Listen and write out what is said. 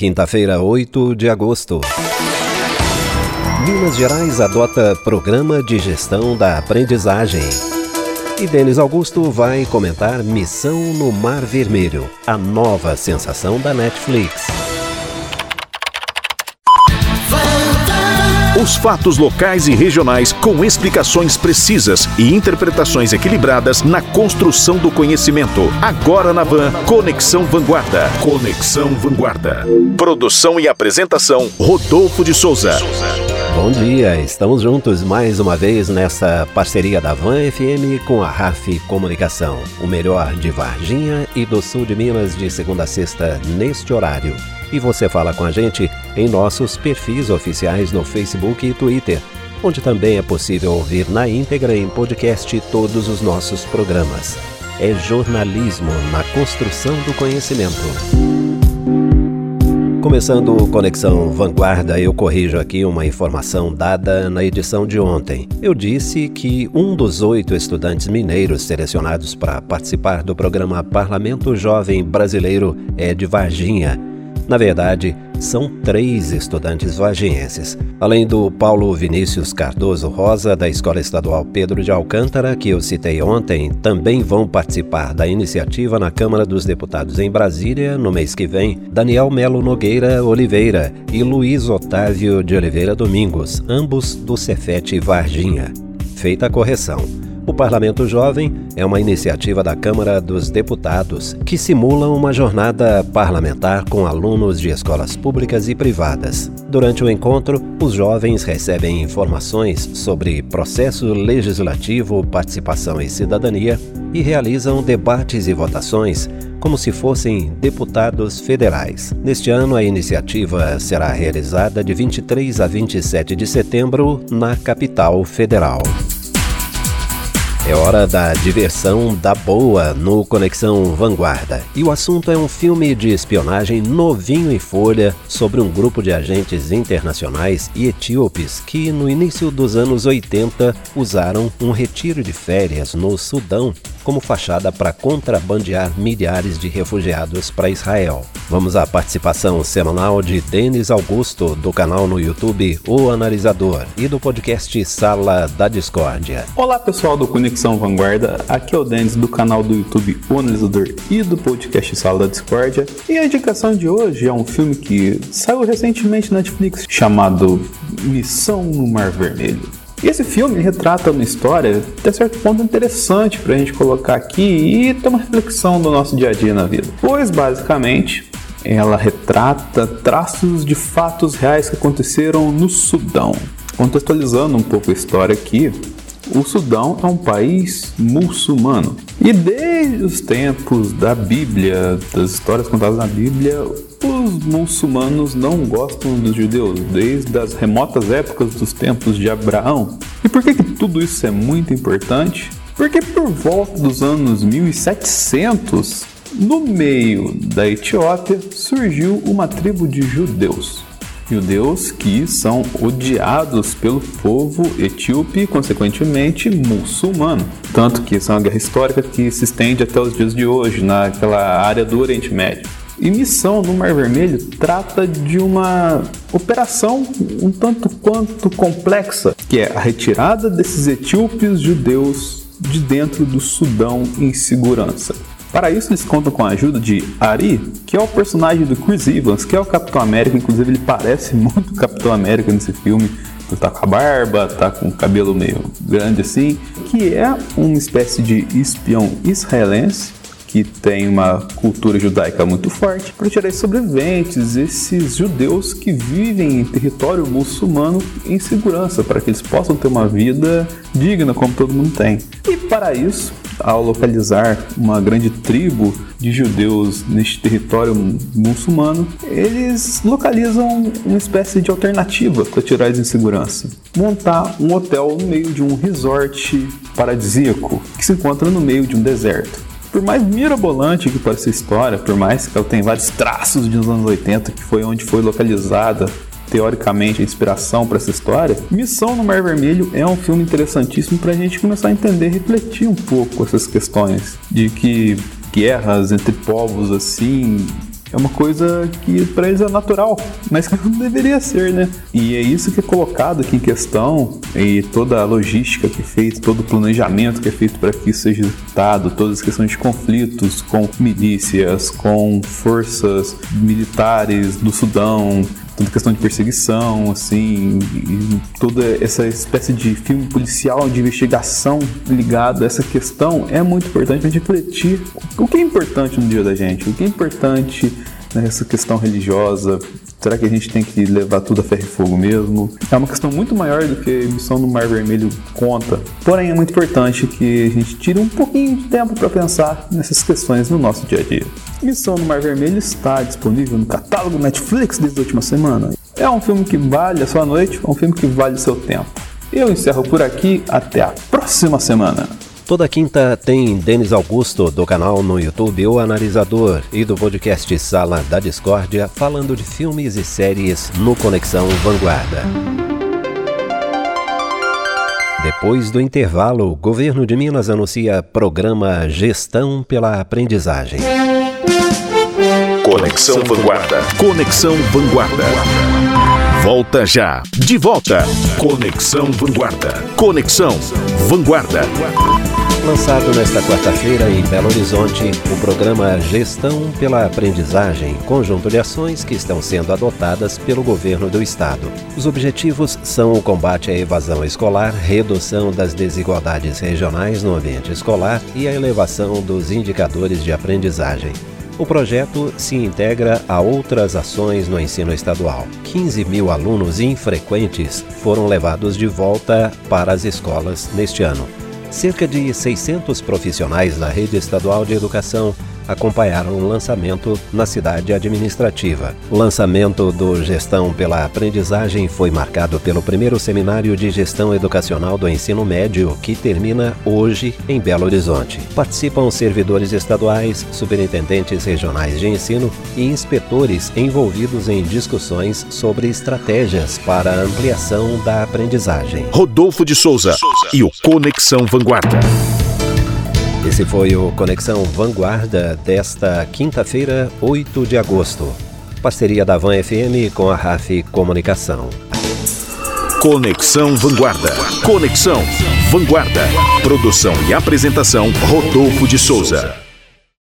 quinta-feira, 8 de agosto. Minas Gerais adota programa de gestão da aprendizagem. E Denis Augusto vai comentar Missão no Mar Vermelho, a nova sensação da Netflix. Os fatos locais e regionais com explicações precisas e interpretações equilibradas na construção do conhecimento. Agora na Van, Conexão Vanguarda. Conexão Vanguarda. Produção e apresentação, Rodolfo de Souza. Bom dia, estamos juntos mais uma vez nessa parceria da Van FM com a RAF Comunicação, o melhor de Varginha e do sul de Minas de segunda a sexta neste horário. E você fala com a gente em nossos perfis oficiais no Facebook e Twitter, onde também é possível ouvir na íntegra em podcast todos os nossos programas. É jornalismo na construção do conhecimento. Começando o Conexão Vanguarda, eu corrijo aqui uma informação dada na edição de ontem. Eu disse que um dos oito estudantes mineiros selecionados para participar do programa Parlamento Jovem Brasileiro é de Varginha na verdade, são três estudantes vargienses. Além do Paulo Vinícius Cardoso Rosa, da Escola Estadual Pedro de Alcântara, que eu citei ontem, também vão participar da iniciativa na Câmara dos Deputados em Brasília no mês que vem Daniel Melo Nogueira Oliveira e Luiz Otávio de Oliveira Domingos, ambos do Cefete Varginha. Feita a correção. O Parlamento Jovem é uma iniciativa da Câmara dos Deputados que simula uma jornada parlamentar com alunos de escolas públicas e privadas. Durante o encontro, os jovens recebem informações sobre processo legislativo, participação e cidadania e realizam debates e votações como se fossem deputados federais. Neste ano, a iniciativa será realizada de 23 a 27 de setembro na capital federal. É hora da diversão da boa no Conexão Vanguarda. E o assunto é um filme de espionagem novinho em folha sobre um grupo de agentes internacionais e etíopes que, no início dos anos 80, usaram um retiro de férias no Sudão como fachada para contrabandear milhares de refugiados para Israel. Vamos à participação semanal de Denis Augusto, do canal no YouTube O Analisador e do podcast Sala da Discórdia. Olá pessoal do Conexão Vanguarda, aqui é o Denis do canal do YouTube O Analisador e do podcast Sala da Discórdia. E a indicação de hoje é um filme que saiu recentemente na Netflix chamado Missão no Mar Vermelho. E esse filme retrata uma história, até certo ponto, interessante para a gente colocar aqui e ter uma reflexão do nosso dia a dia na vida. Pois, basicamente, ela retrata traços de fatos reais que aconteceram no Sudão. Contextualizando um pouco a história aqui, o Sudão é um país muçulmano. E desde os tempos da Bíblia, das histórias contadas na Bíblia, os muçulmanos não gostam dos judeus, desde as remotas épocas dos tempos de Abraão. E por que, que tudo isso é muito importante? Porque por volta dos anos 1700, no meio da Etiópia, surgiu uma tribo de judeus judeus que são odiados pelo povo etíope e, consequentemente, muçulmano. Tanto que essa é uma guerra histórica que se estende até os dias de hoje, naquela área do Oriente Médio. E missão no Mar Vermelho trata de uma operação um tanto quanto complexa, que é a retirada desses etíopes judeus de dentro do Sudão em segurança. Para isso, eles contam com a ajuda de Ari, que é o personagem do Chris Evans, que é o Capitão América. Inclusive, ele parece muito Capitão América nesse filme. Ele tá com a barba, tá com o cabelo meio grande assim, que é uma espécie de espião israelense que tem uma cultura judaica muito forte, para tirar esses sobreviventes, esses judeus que vivem em território muçulmano em segurança, para que eles possam ter uma vida digna como todo mundo tem. E para isso, ao localizar uma grande tribo de judeus neste território muçulmano, eles localizam uma espécie de alternativa para tirar eles em segurança. Montar um hotel no meio de um resort paradisíaco que se encontra no meio de um deserto. Por mais mirabolante que pareça a história, por mais que ela tenha vários traços dos anos 80, que foi onde foi localizada teoricamente a inspiração para essa história, Missão no Mar Vermelho é um filme interessantíssimo para a gente começar a entender, refletir um pouco essas questões de que guerras entre povos assim É uma coisa que para eles é natural, mas que não deveria ser, né? E é isso que é colocado aqui em questão e toda a logística que é feita, todo o planejamento que é feito para que isso seja executado, todas as questões de conflitos com milícias, com forças militares do Sudão, toda questão de perseguição, assim, toda essa espécie de filme policial de investigação ligado a essa questão é muito importante para refletir o que é importante no dia da gente, o que é importante nessa questão religiosa. Será que a gente tem que levar tudo a ferro e fogo mesmo? É uma questão muito maior do que a emissão no Mar Vermelho conta. Porém, é muito importante que a gente tire um pouquinho de tempo para pensar nessas questões no nosso dia a dia. Missão no Mar Vermelho está disponível no catálogo Netflix desde a última semana. É um filme que vale a sua noite, é um filme que vale o seu tempo. Eu encerro por aqui, até a próxima semana. Toda quinta tem Denis Augusto, do canal no YouTube O Analisador, e do podcast Sala da Discórdia, falando de filmes e séries no Conexão Vanguarda. Depois do intervalo, o governo de Minas anuncia programa Gestão pela Aprendizagem. Conexão Vanguarda. Conexão Vanguarda. Volta já. De volta. Conexão Vanguarda. Conexão Vanguarda. Lançado nesta quarta-feira em Belo Horizonte, o programa Gestão pela Aprendizagem, conjunto de ações que estão sendo adotadas pelo governo do estado. Os objetivos são o combate à evasão escolar, redução das desigualdades regionais no ambiente escolar e a elevação dos indicadores de aprendizagem. O projeto se integra a outras ações no ensino estadual. 15 mil alunos infrequentes foram levados de volta para as escolas neste ano. Cerca de 600 profissionais da rede estadual de educação acompanharam o lançamento na cidade administrativa. O lançamento do Gestão pela Aprendizagem foi marcado pelo primeiro seminário de gestão educacional do ensino médio, que termina hoje em Belo Horizonte. Participam servidores estaduais, superintendentes regionais de ensino e inspetores envolvidos em discussões sobre estratégias para a ampliação da aprendizagem. Rodolfo de Souza e o Conexão Vanguarda. Esse foi o Conexão Vanguarda desta quinta-feira, 8 de agosto. Parceria da Van FM com a RAF Comunicação. Conexão Vanguarda. Conexão Vanguarda. Produção e apresentação Rodolfo de Souza.